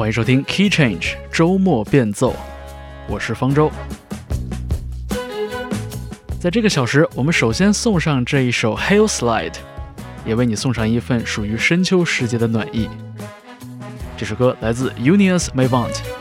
欢迎收听 Key Change 周末变奏，我是方舟。在这个小时，我们首先送上这一首 Hail Slide，也为你送上一份属于深秋时节的暖意。这首歌来自 Unions m a y v a n t。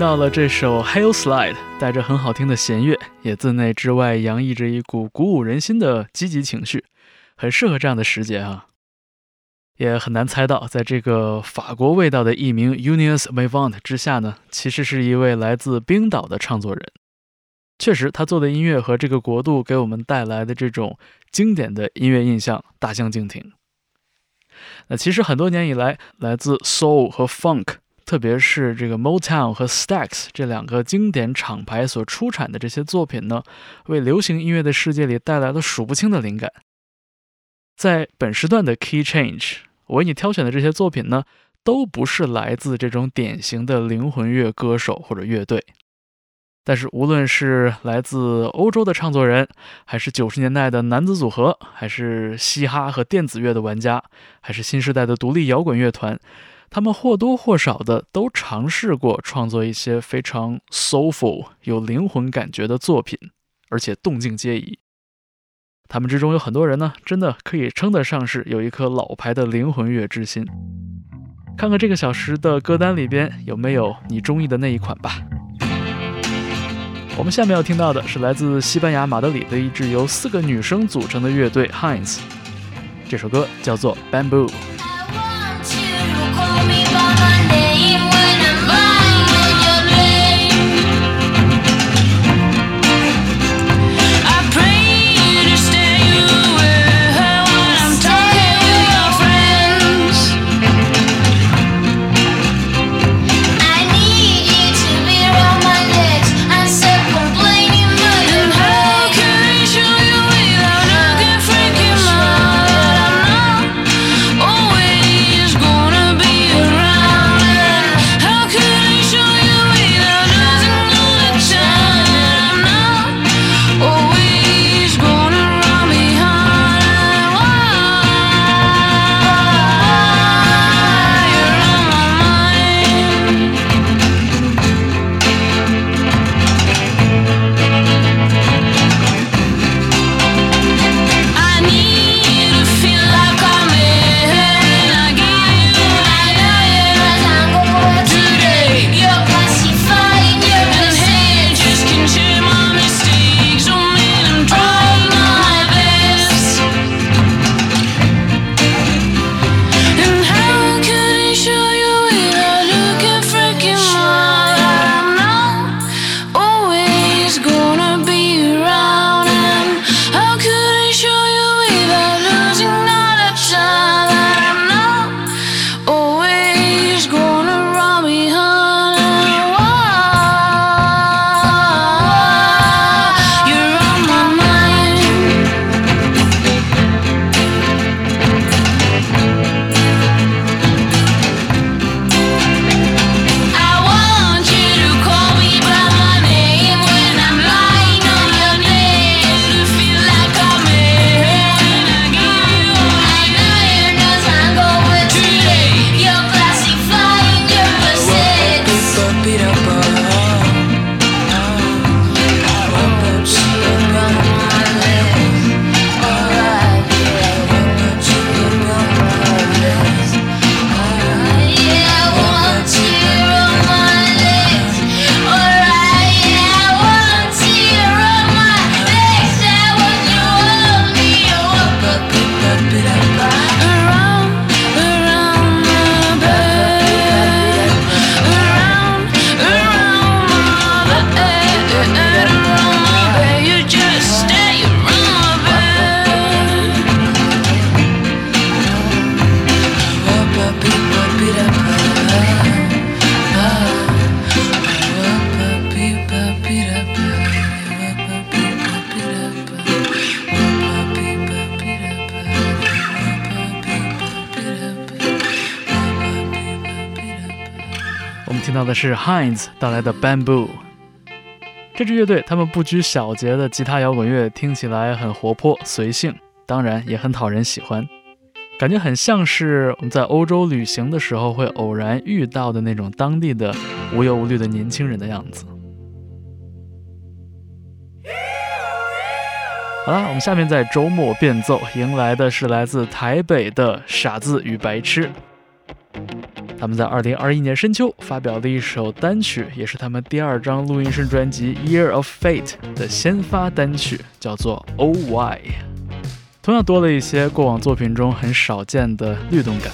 到了这首《Hail Slide》，带着很好听的弦乐，也自内至外洋溢着一股鼓舞人心的积极情绪，很适合这样的时节啊！也很难猜到，在这个法国味道的艺名 Unius Mavant 之下呢，其实是一位来自冰岛的唱作人。确实，他做的音乐和这个国度给我们带来的这种经典的音乐印象大相径庭。那其实很多年以来，来自 Soul 和 Funk。特别是这个 Motown 和 Stax 这两个经典厂牌所出产的这些作品呢，为流行音乐的世界里带来了数不清的灵感。在本时段的 Key Change，我为你挑选的这些作品呢，都不是来自这种典型的灵魂乐歌手或者乐队。但是，无论是来自欧洲的唱作人，还是九十年代的男子组合，还是嘻哈和电子乐的玩家，还是新时代的独立摇滚乐团。他们或多或少的都尝试过创作一些非常 soful 有灵魂感觉的作品，而且动静皆宜。他们之中有很多人呢，真的可以称得上是有一颗老牌的灵魂乐之心。看看这个小时的歌单里边有没有你中意的那一款吧。我们下面要听到的是来自西班牙马德里的一支由四个女生组成的乐队 Heinz，这首歌叫做 Bamboo。的是 Heinz 带来的 Bamboo。这支乐队，他们不拘小节的吉他摇滚乐听起来很活泼随性，当然也很讨人喜欢，感觉很像是我们在欧洲旅行的时候会偶然遇到的那种当地的无忧无虑的年轻人的样子。好了，我们下面在周末变奏，迎来的是来自台北的傻子与白痴。他们在二零二一年深秋发表的一首单曲，也是他们第二张录音室专辑《Year of Fate》的先发单曲，叫做《O Y》，同样多了一些过往作品中很少见的律动感。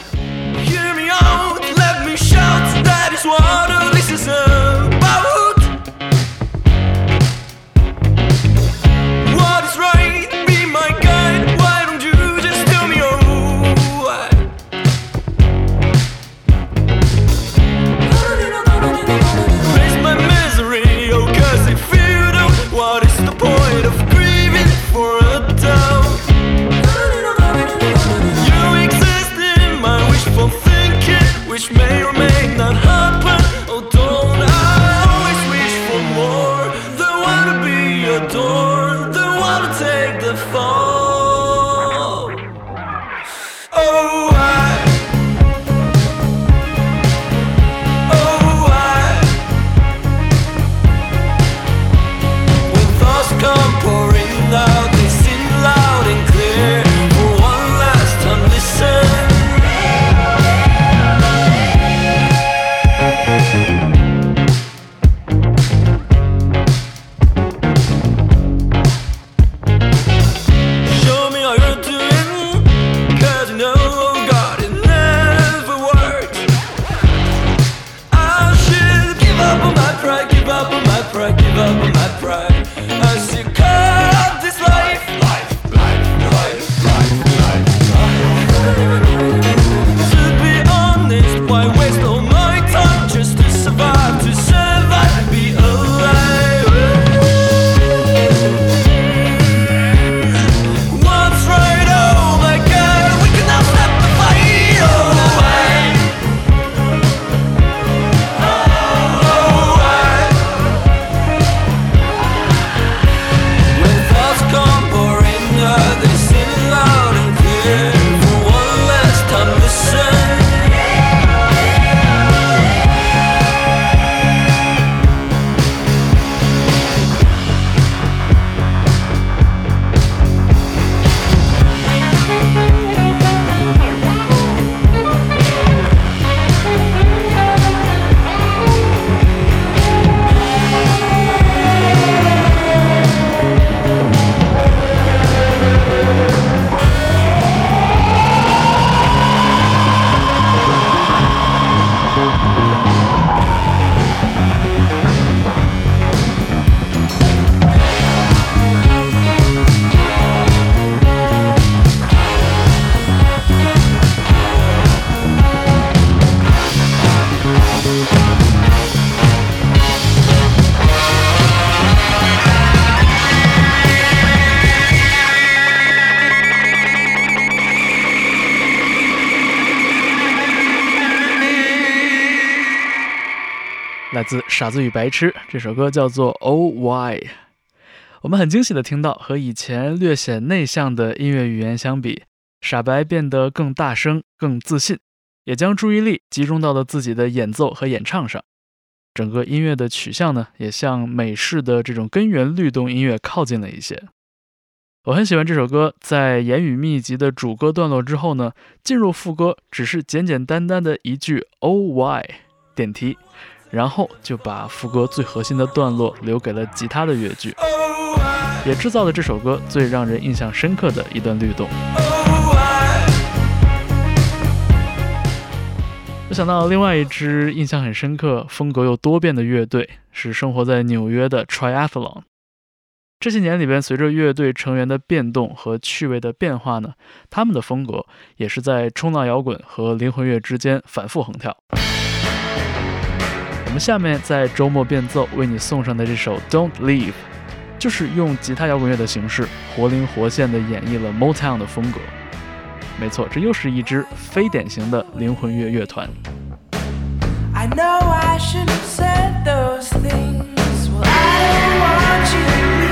自《傻子与白痴》这首歌叫做《O Y》，我们很惊喜的听到，和以前略显内向的音乐语言相比，傻白变得更大声、更自信，也将注意力集中到了自己的演奏和演唱上。整个音乐的取向呢，也向美式的这种根源律动音乐靠近了一些。我很喜欢这首歌，在言语密集的主歌段落之后呢，进入副歌，只是简简单单的一句 “O Y” 点题。然后就把副歌最核心的段落留给了吉他的乐句，也制造了这首歌最让人印象深刻的一段律动。我想到另外一支印象很深刻、风格又多变的乐队，是生活在纽约的 Triathlon。这些年里边，随着乐队成员的变动和趣味的变化呢，他们的风格也是在冲浪摇滚和灵魂乐之间反复横跳。们下面在周末变奏为你送上的这首《Don't Leave》，就是用吉他摇滚乐的形式，活灵活现地演绎了 Motown 的风格。没错，这又是一支非典型的灵魂乐乐团。I 来自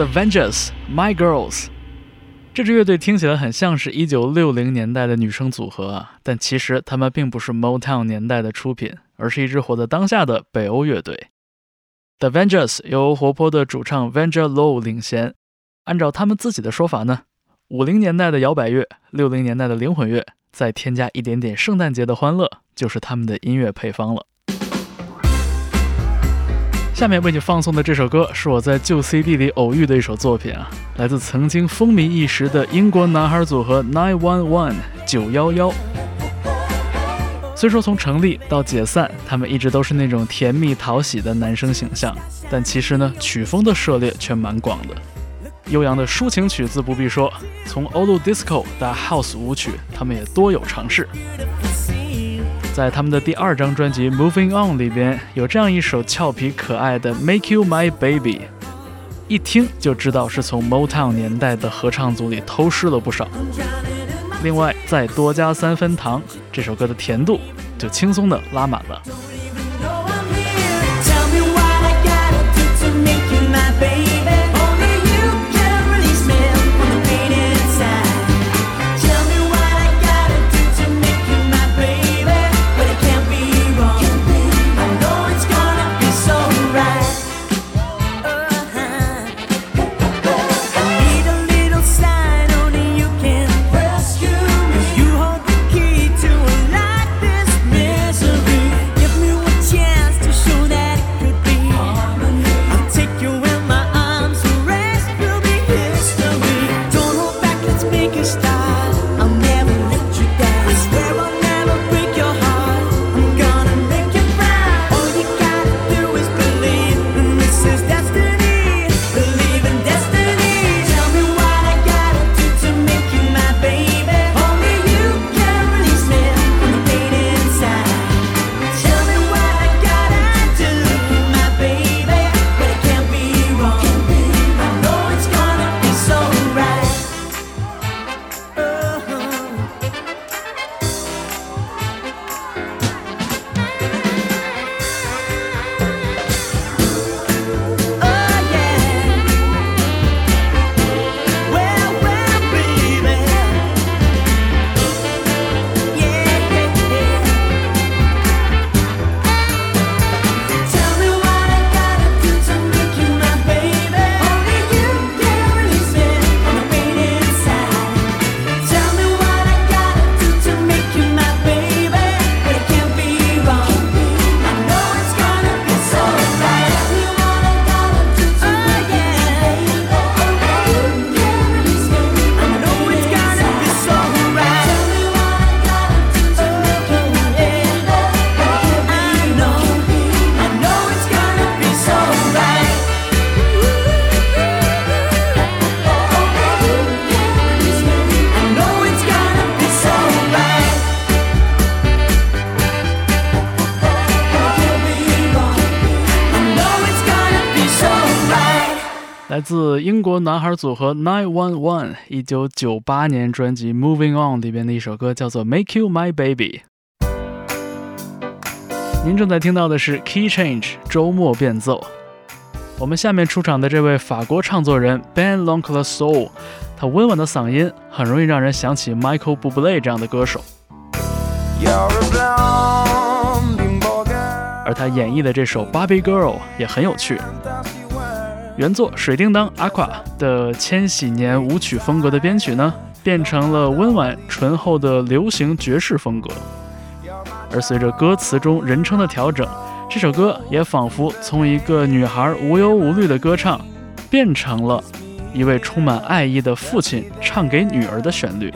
The Vengers，My Girls。这支乐队听起来很像是一九六零年代的女生组合啊，但其实他们并不是 Motown 年代的出品，而是一支活在当下的北欧乐队。The Vengers 由活泼的主唱 Venger Low 领衔。按照他们自己的说法呢，五零年代的摇摆乐，六零年代的灵魂乐，再添加一点点圣诞节的欢乐，就是他们的音乐配方了。下面为你放送的这首歌是我在旧 CD 里偶遇的一首作品啊，来自曾经风靡一时的英国男孩组合 Nine One One 九幺幺。虽说从成立到解散，他们一直都是那种甜蜜讨喜的男生形象，但其实呢，曲风的涉猎却蛮广的。悠扬的抒情曲自不必说，从欧陆 disco 到 house 舞曲，他们也多有尝试。在他们的第二张专辑《Moving On》里边，有这样一首俏皮可爱的《Make You My Baby》，一听就知道是从 Motown 年代的合唱组里偷师了不少。另外再多加三分糖，这首歌的甜度就轻松的拉满了。国男孩组合 Nine One One 一九九八年专辑《Moving On》里边的一首歌，叫做《Make You My Baby》。您正在听到的是 Key Change 周末变奏。我们下面出场的这位法国唱作人 Ben Loncle Soul，他温婉的嗓音很容易让人想起 Michael Bublé 这样的歌手。而他演绎的这首《Barbie Girl》也很有趣。原作《水叮当》Aqua 的千禧年舞曲风格的编曲呢，变成了温婉醇厚的流行爵士风格。而随着歌词中人称的调整，这首歌也仿佛从一个女孩无忧无虑的歌唱，变成了一位充满爱意的父亲唱给女儿的旋律。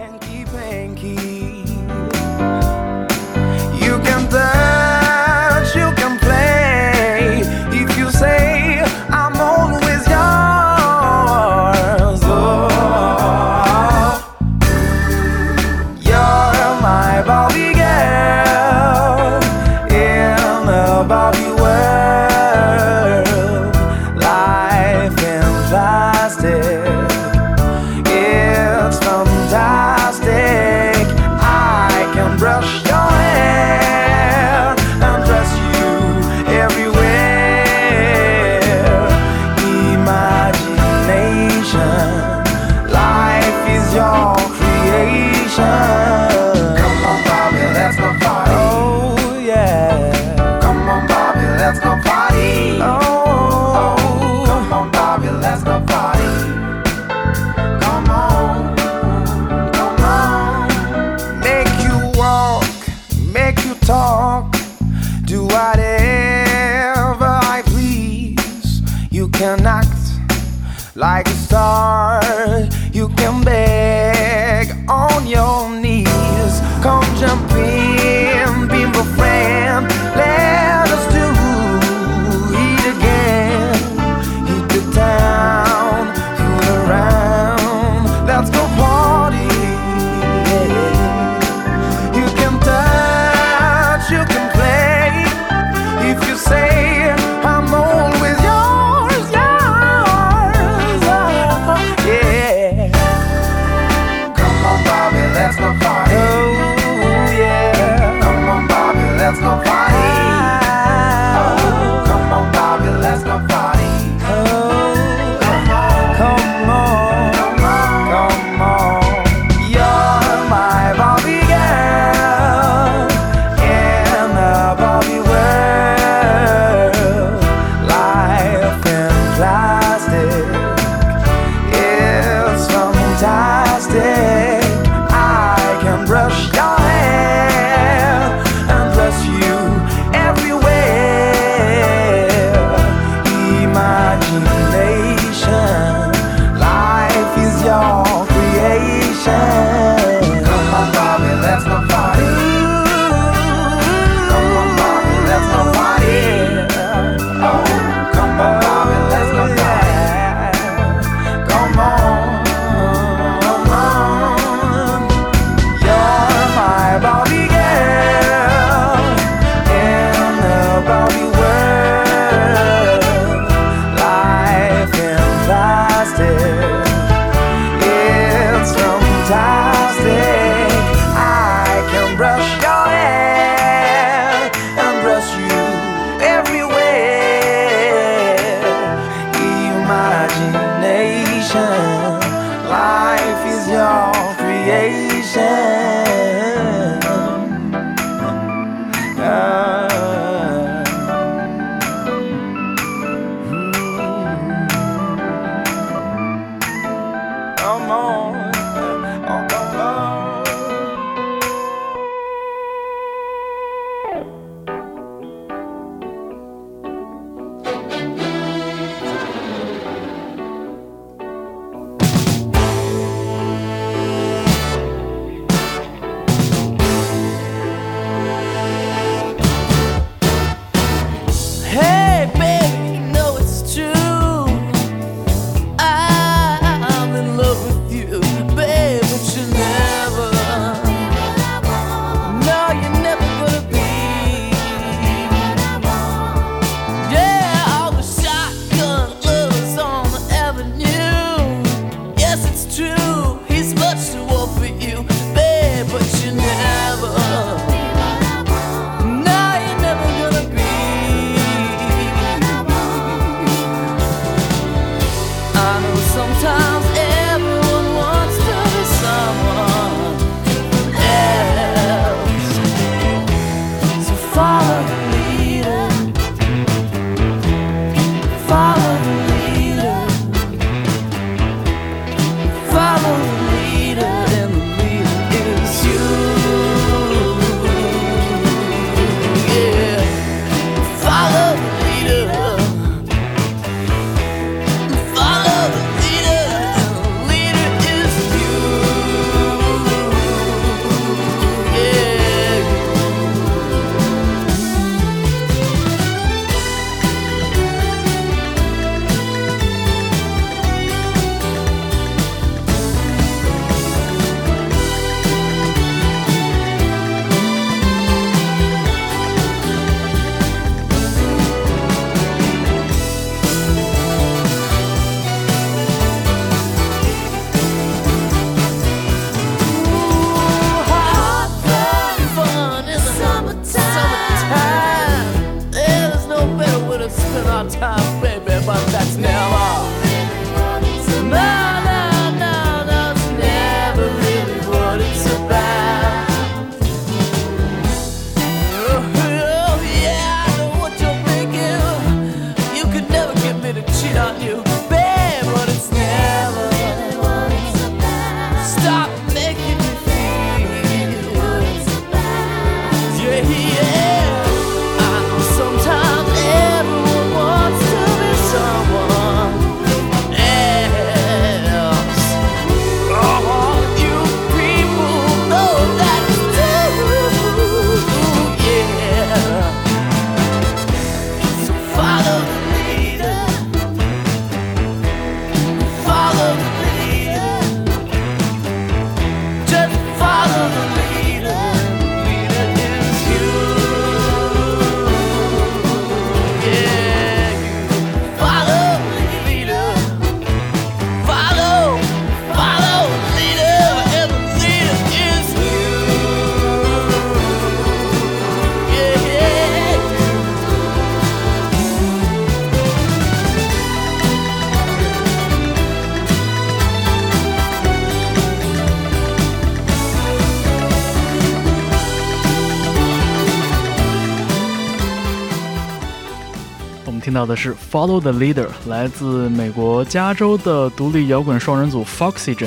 Follow the Leader》，来自美国加州的独立摇滚双人组 Foxygen。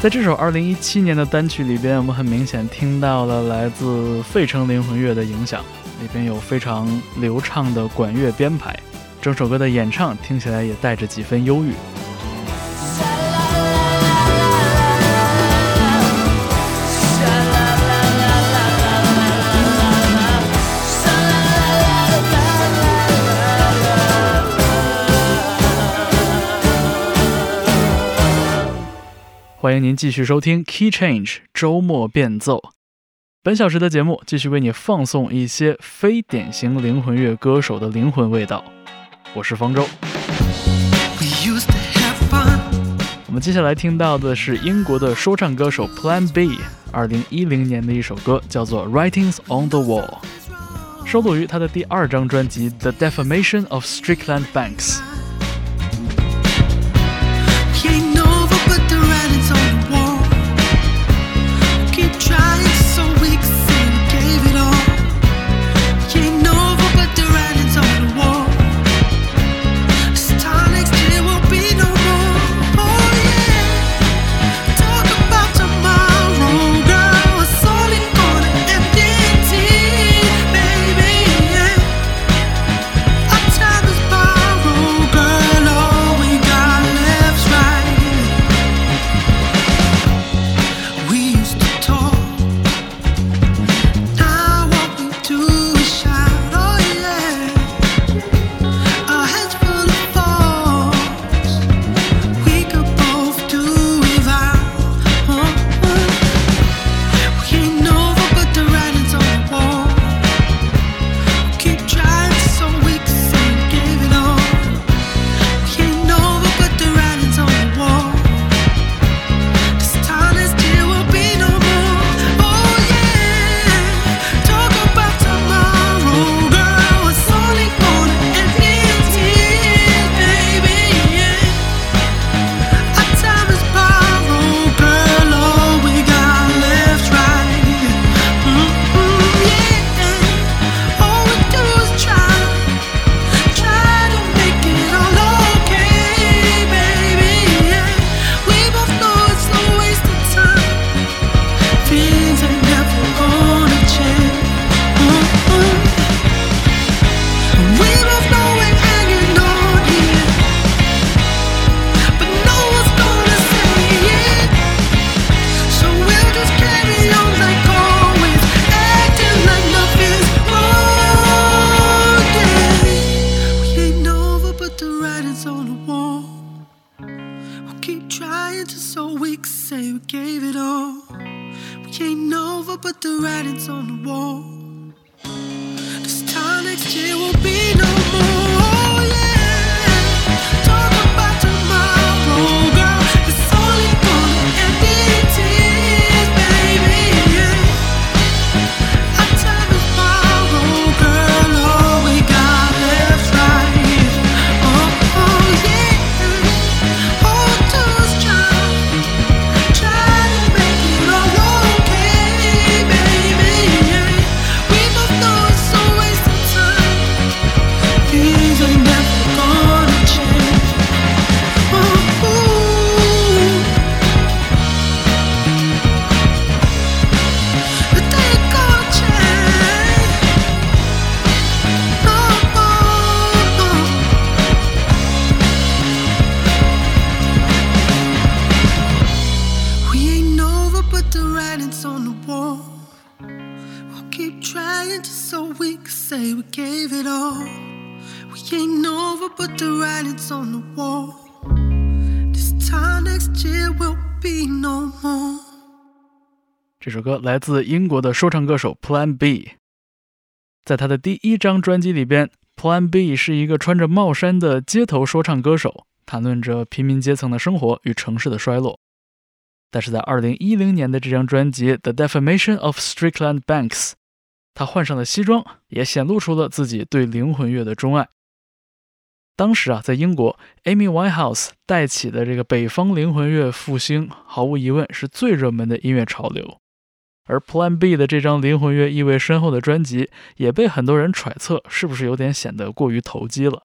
在这首2017年的单曲里边，我们很明显听到了来自费城灵魂乐的影响，里边有非常流畅的管乐编排，整首歌的演唱听起来也带着几分忧郁。欢迎您继续收听 Key Change 周末变奏。本小时的节目继续为你放送一些非典型灵魂乐歌手的灵魂味道。我是方舟。我们接下来听到的是英国的说唱歌手 Plan B 二零一零年的一首歌，叫做《Writings on the Wall》，收录于他的第二张专辑《The Defamation of Strickland Banks》。Be no more 这首歌来自英国的说唱歌手 Plan B，在他的第一张专辑里边，Plan B 是一个穿着帽衫的街头说唱歌手，谈论着平民阶层的生活与城市的衰落。但是在2010年的这张专辑《The Defamation of Strickland Banks》，他换上了西装，也显露出了自己对灵魂乐的钟爱。当时啊，在英国，Amy Winehouse 带起的这个北方灵魂乐复兴，毫无疑问是最热门的音乐潮流。而 Plan B 的这张灵魂乐意味深厚的专辑，也被很多人揣测是不是有点显得过于投机了。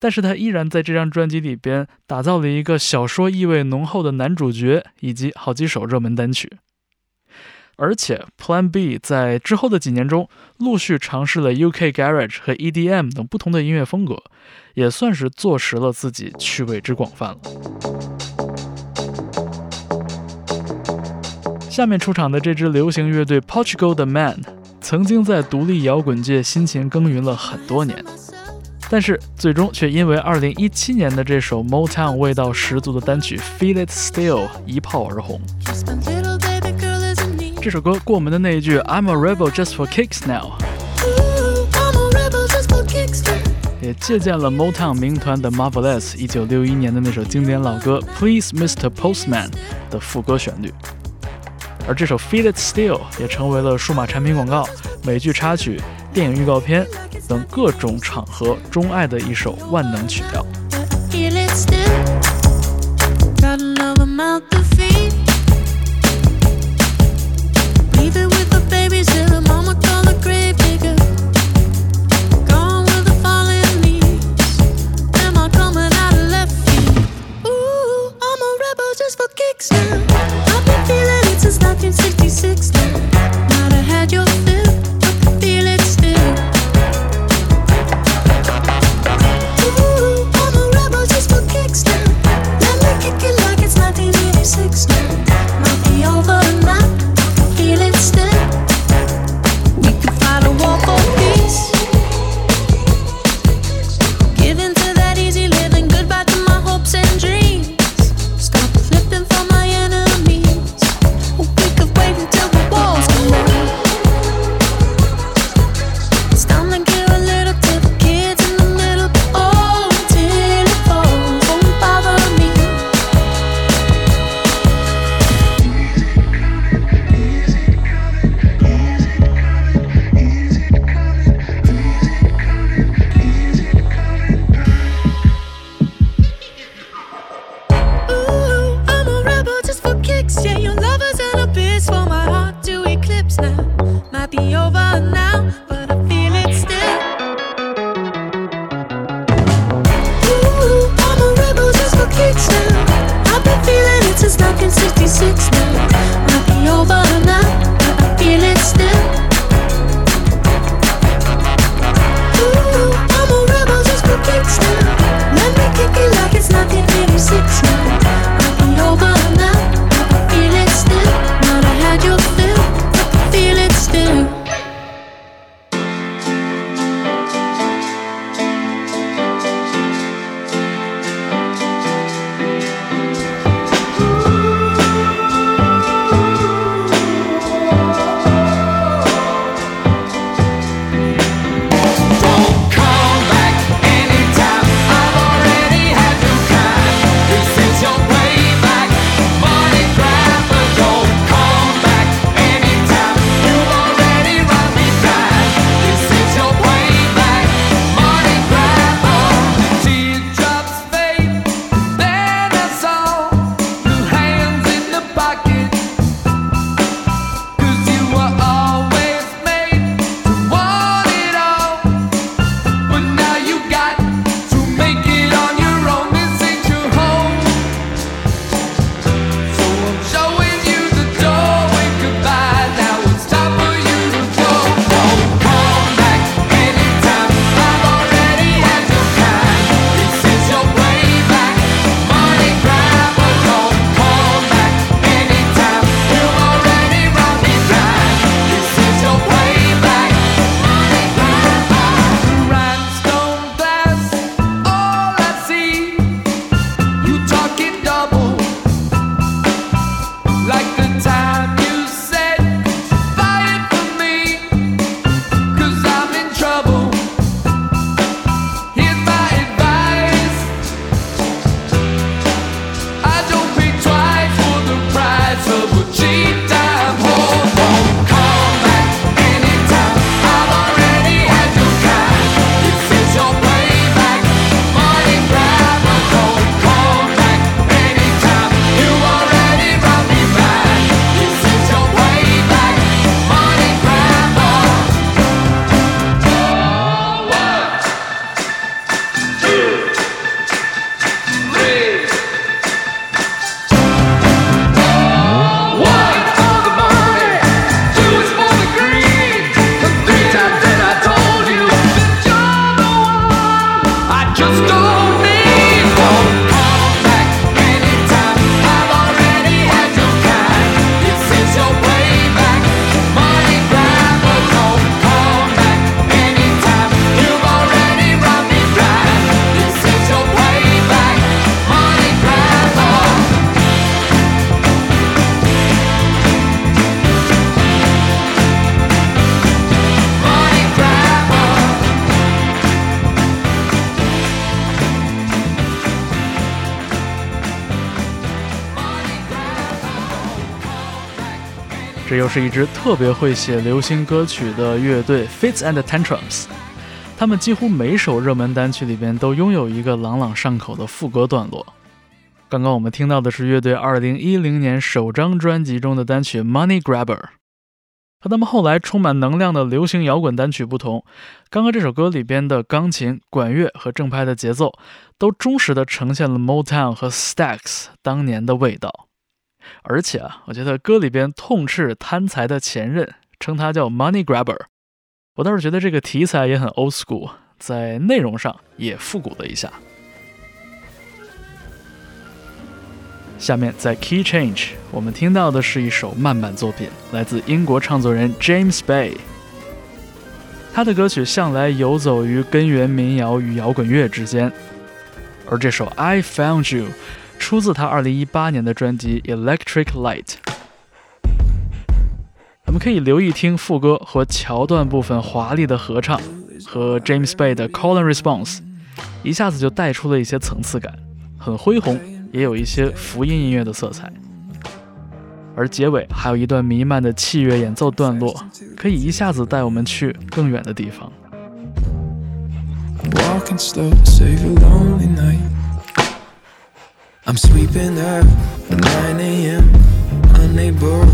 但是他依然在这张专辑里边打造了一个小说意味浓厚的男主角，以及好几首热门单曲。而且 Plan B 在之后的几年中，陆续尝试了 UK Garage 和 EDM 等不同的音乐风格，也算是坐实了自己趣味之广泛了。下面出场的这支流行乐队 Portugal the Man，曾经在独立摇滚界辛勤耕耘了很多年，但是最终却因为2017年的这首 Motown 味道十足的单曲 Feel It Still 一炮而红。这首歌过门的那一句 "I'm a rebel just for kicks now"，也借鉴了 Motown 名团的 Marvelous 一九六一年的那首经典老歌 "Please Mr. Postman" 的副歌旋律。而这首 Feel It Still 也成为了数码产品广告、美剧插曲、电影预告片等各种场合钟爱的一首万能曲调。又是一支特别会写流行歌曲的乐队 Fits and Tantrums。他们几乎每首热门单曲里边都拥有一个朗朗上口的副歌段落。刚刚我们听到的是乐队2010年首张专辑中的单曲《Money Grabber》。和他们后来充满能量的流行摇滚单曲不同，刚刚这首歌里边的钢琴、管乐和正拍的节奏，都忠实的呈现了 Motown 和 Stax 当年的味道。而且啊，我觉得歌里边痛斥贪财的前任，称他叫 Money Grabber，我倒是觉得这个题材也很 old school，在内容上也复古了一下。下面在 Key Change，我们听到的是一首慢板作品，来自英国创作人 James Bay。他的歌曲向来游走于根源民谣与摇滚乐之间，而这首 I Found You 出自他2018年的专辑 Electric Light。我们可以留意听副歌和桥段部分华丽的合唱，和 James Bay 的 Call and Response，一下子就带出了一些层次感，很恢宏。也有一些福音音乐的色彩，而结尾还有一段弥漫的器乐演奏段落，可以一下子带我们去更远的地方。Walking slow save a lonely night. I'm sweeping up at 9 a.m. Unable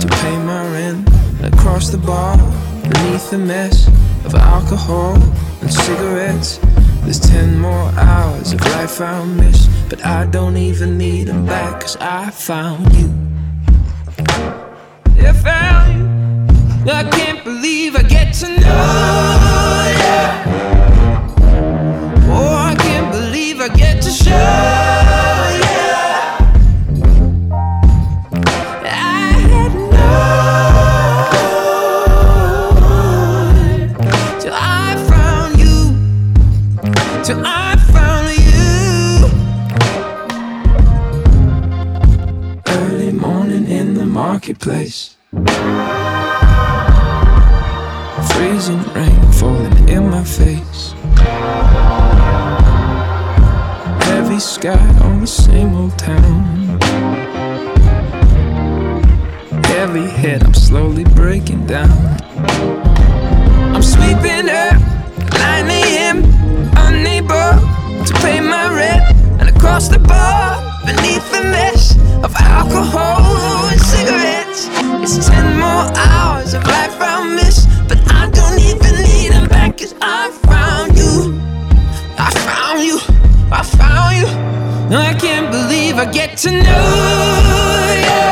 to pay my rent. Across the bar, beneath the mess of alcohol and cigarettes. There's ten more hours of life I'll miss, but I don't even need them back, cause I found you. I found you. I can't believe I get to know you. Oh, I can't believe I get to show marketplace. Freezing rain falling in my face. Heavy sky on the same old town. Heavy head, I'm slowly breaking down. I'm sweeping up 9 a.m. Unable to pay my rent, and across the bar, beneath the mesh of alcohol it's 10 more hours of life I'll miss, but I don't even need them back, cause I found you. I found you. I found you. I can't believe I get to know you.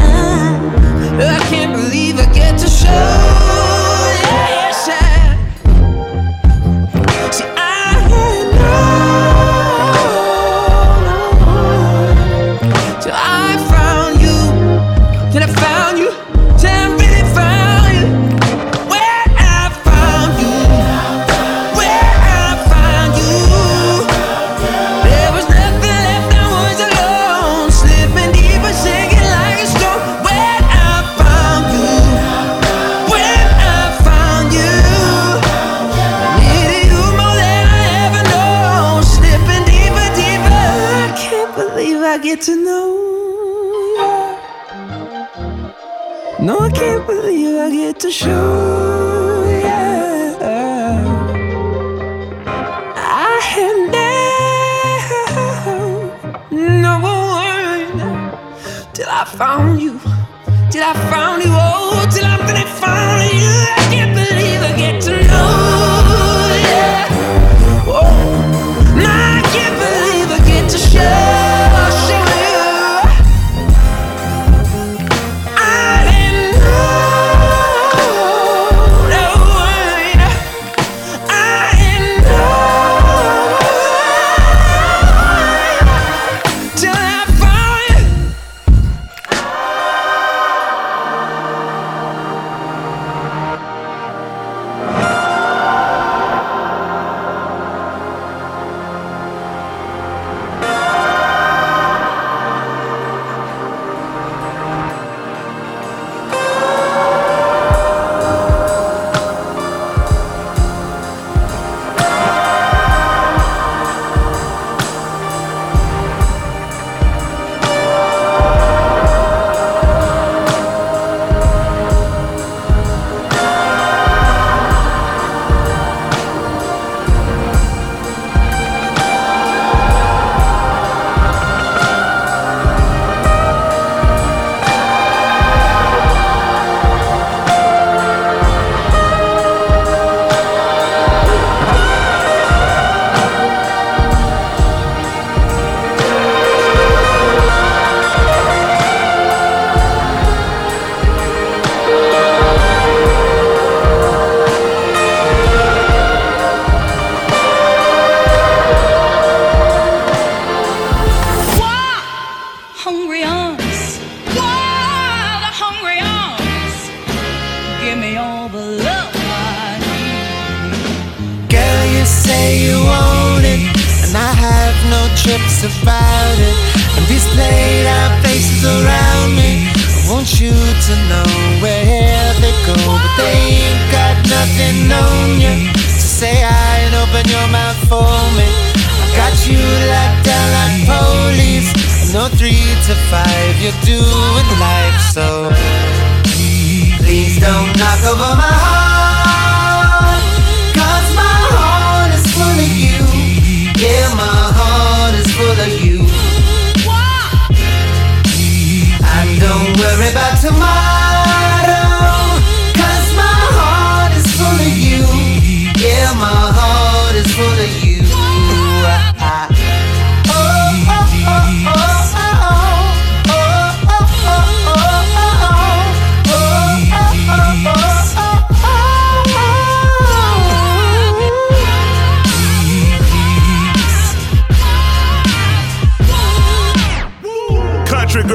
Mm. I can't believe I get to show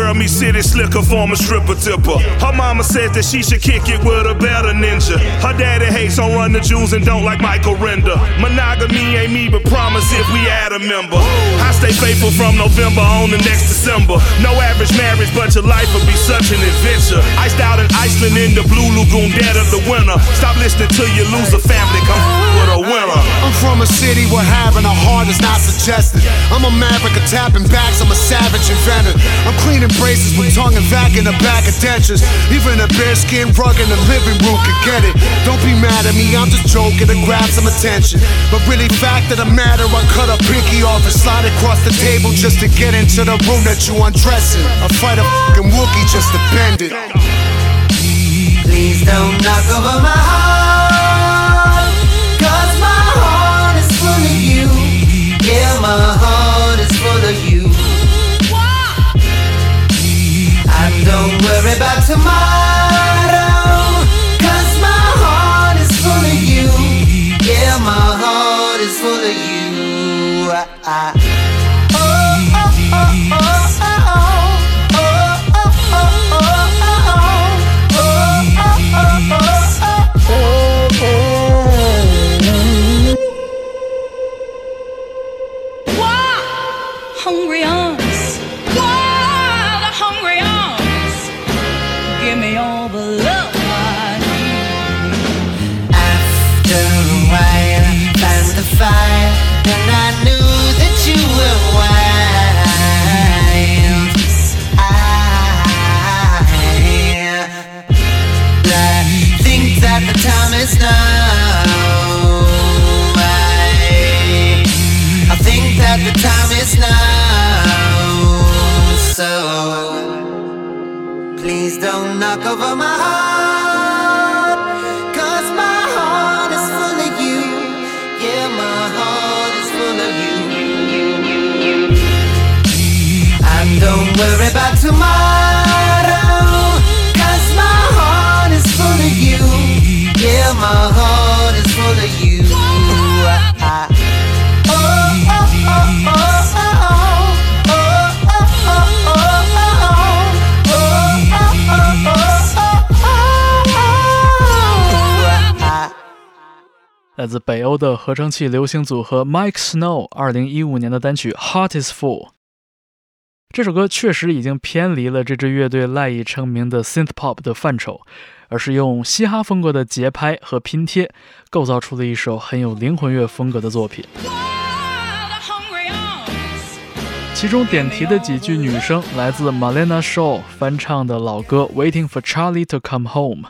girl, me city slicker, former stripper tipper. Her mama said that she should kick it with a better ninja. Her daddy hates on run the jewels and don't like Michael Render. Monogamy ain't me, but promise if we add a member. I stay faithful from November on the next December. No average marriage, but your life will be such an adventure. Iced out in Iceland in the blue lagoon, dead of the winter. Stop listening till you lose a family, come with a winner. I'm from a city where having a heart is not suggested. I'm a maverick, tapping backs, I'm a savage inventor. I'm cleaning braces with tongue and vac in the back of dentures. Even a bearskin rug in the living room can get it. Don't be mad at me, I'm just joking to grab some attention. But really, fact of the matter, I cut a pinky off and slide across the table just to get into the room that you undressing. I fight a fucking Wookie just to bend it. Please don't knock over my heart. Worry about tomorrow. tomorrow. Cause my heart is full of you. Yeah, my heart is full of you. Ah, oh, oh, oh, oh, oh, oh. Oh, oh, oh, oh, oh, oh. Oh, oh, oh, oh, oh, oh. 来自北欧的合成器流行组合 Mike Snow 二零一五年的单曲《Heart Is Full》。 这首歌确实已经偏离了这支乐队赖以成名的 synth pop 的范畴，而是用嘻哈风格的节拍和拼贴，构造出了一首很有灵魂乐风格的作品。其中点题的几句女声来自 Malena Shaw 翻唱的老歌《Waiting for Charlie to Come Home》，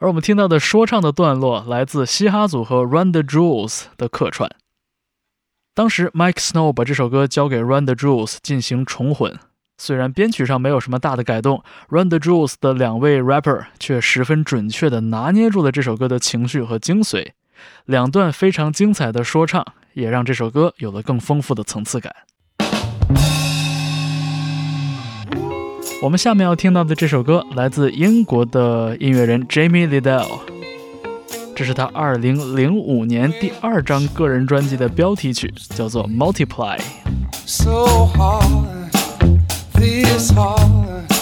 而我们听到的说唱的段落来自嘻哈组合 Run the Jewels 的客串。当时 Mike Snow 把这首歌交给 Run the Jewels 进行重混，虽然编曲上没有什么大的改动，Run the Jewels 的两位 rapper 却十分准确地拿捏住了这首歌的情绪和精髓。两段非常精彩的说唱，也让这首歌有了更丰富的层次感。我们下面要听到的这首歌来自英国的音乐人 Jamie Liddell，这是他2005年第二张个人专辑的标题曲，叫做《Multiply》。so hard, it's hard.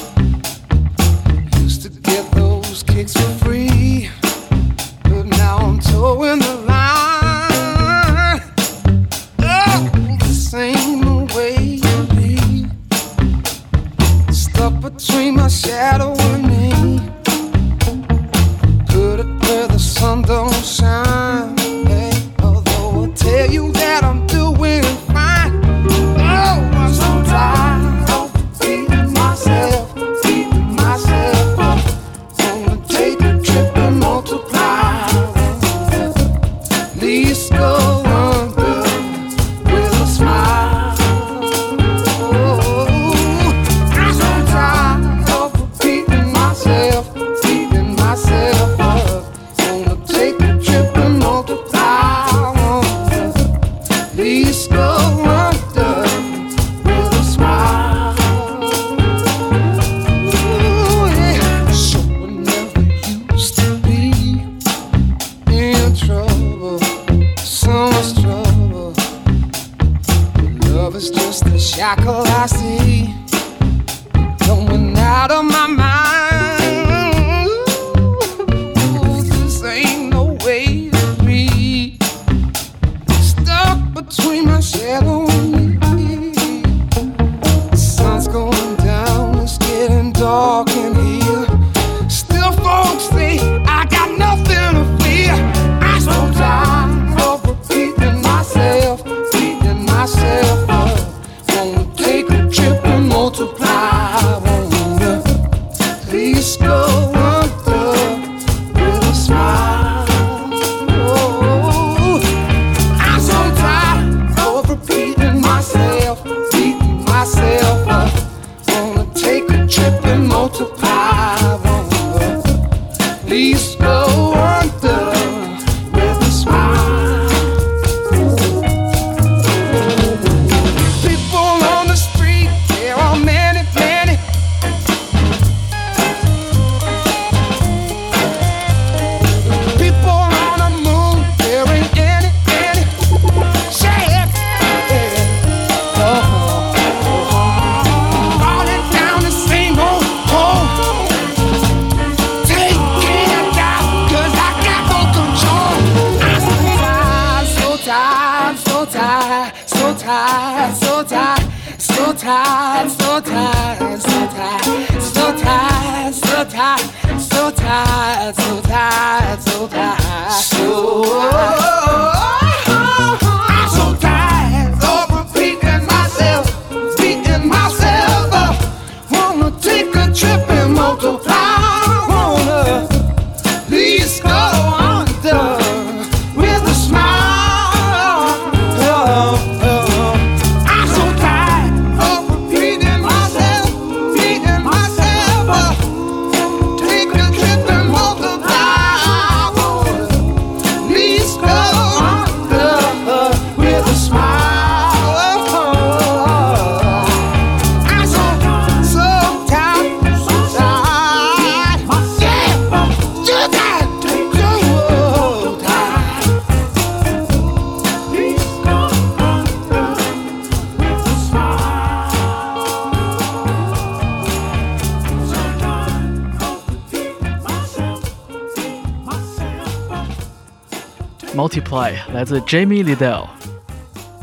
自 Jamie Liddell。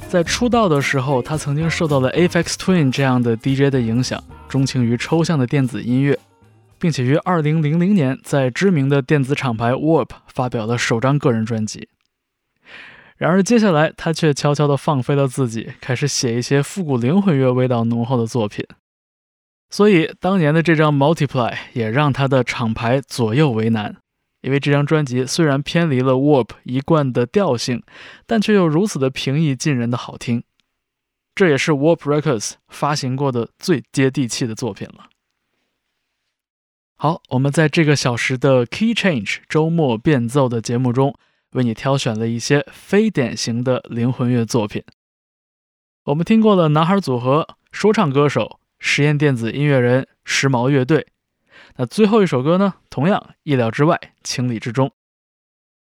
在出道的时候，他曾经受到了 APEX Twin 这样的 DJ 的影响，钟情于抽象的电子音乐，并且于2000年在知名的电子厂牌 Warp 发表了首张个人专辑。然而，接下来他却悄悄地放飞了自己，开始写一些复古灵魂乐味道浓厚的作品。所以，当年的这张 Multiply 也让他的厂牌左右为难。因为这张专辑虽然偏离了 Warp 一贯的调性，但却又如此的平易近人的好听，这也是 Warp Records 发行过的最接地气的作品了。好，我们在这个小时的 Key Change 周末变奏的节目中，为你挑选了一些非典型的灵魂乐作品。我们听过了男孩组合、说唱歌手、实验电子音乐人、时髦乐队。那最后一首歌呢？同样意料之外，情理之中。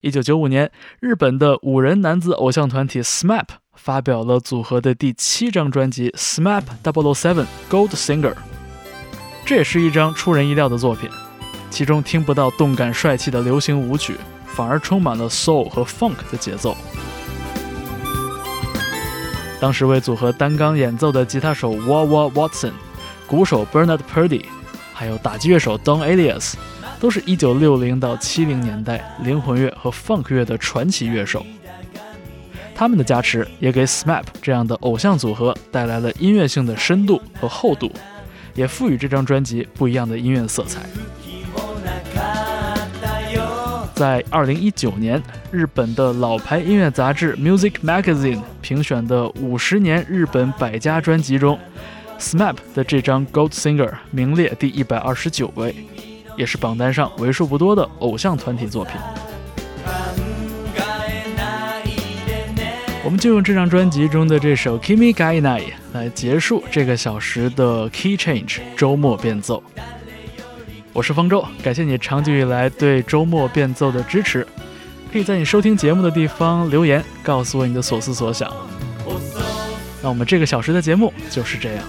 一九九五年，日本的五人男子偶像团体 SMAP 发表了组合的第七张专辑《SMAP Double Seven Gold Singer》，这也是一张出人意料的作品。其中听不到动感帅气的流行舞曲，反而充满了 soul 和 funk 的节奏。当时为组合担纲演奏的吉他手 Wawa Watson，鼓手 Bernard Purdy。还有打击乐手 Don Alias，都是一九六零到七零年代灵魂乐和 funk 乐的传奇乐手。他们的加持也给 SMAP 这样的偶像组合带来了音乐性的深度和厚度，也赋予这张专辑不一样的音乐色彩。在二零一九年，日本的老牌音乐杂志 Music Magazine 评选的五十年日本百家专辑中。SMAP 的这张《Gold Singer》名列第一百二十九位，也是榜单上为数不多的偶像团体作品。我们就用这张专辑中的这首《Kimi Gainai》来结束这个小时的 Key Change 周末变奏。我是方舟，感谢你长久以来对周末变奏的支持。可以在你收听节目的地方留言，告诉我你的所思所想。那我们这个小时的节目就是这样。